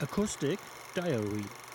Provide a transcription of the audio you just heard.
Acoustic Diary.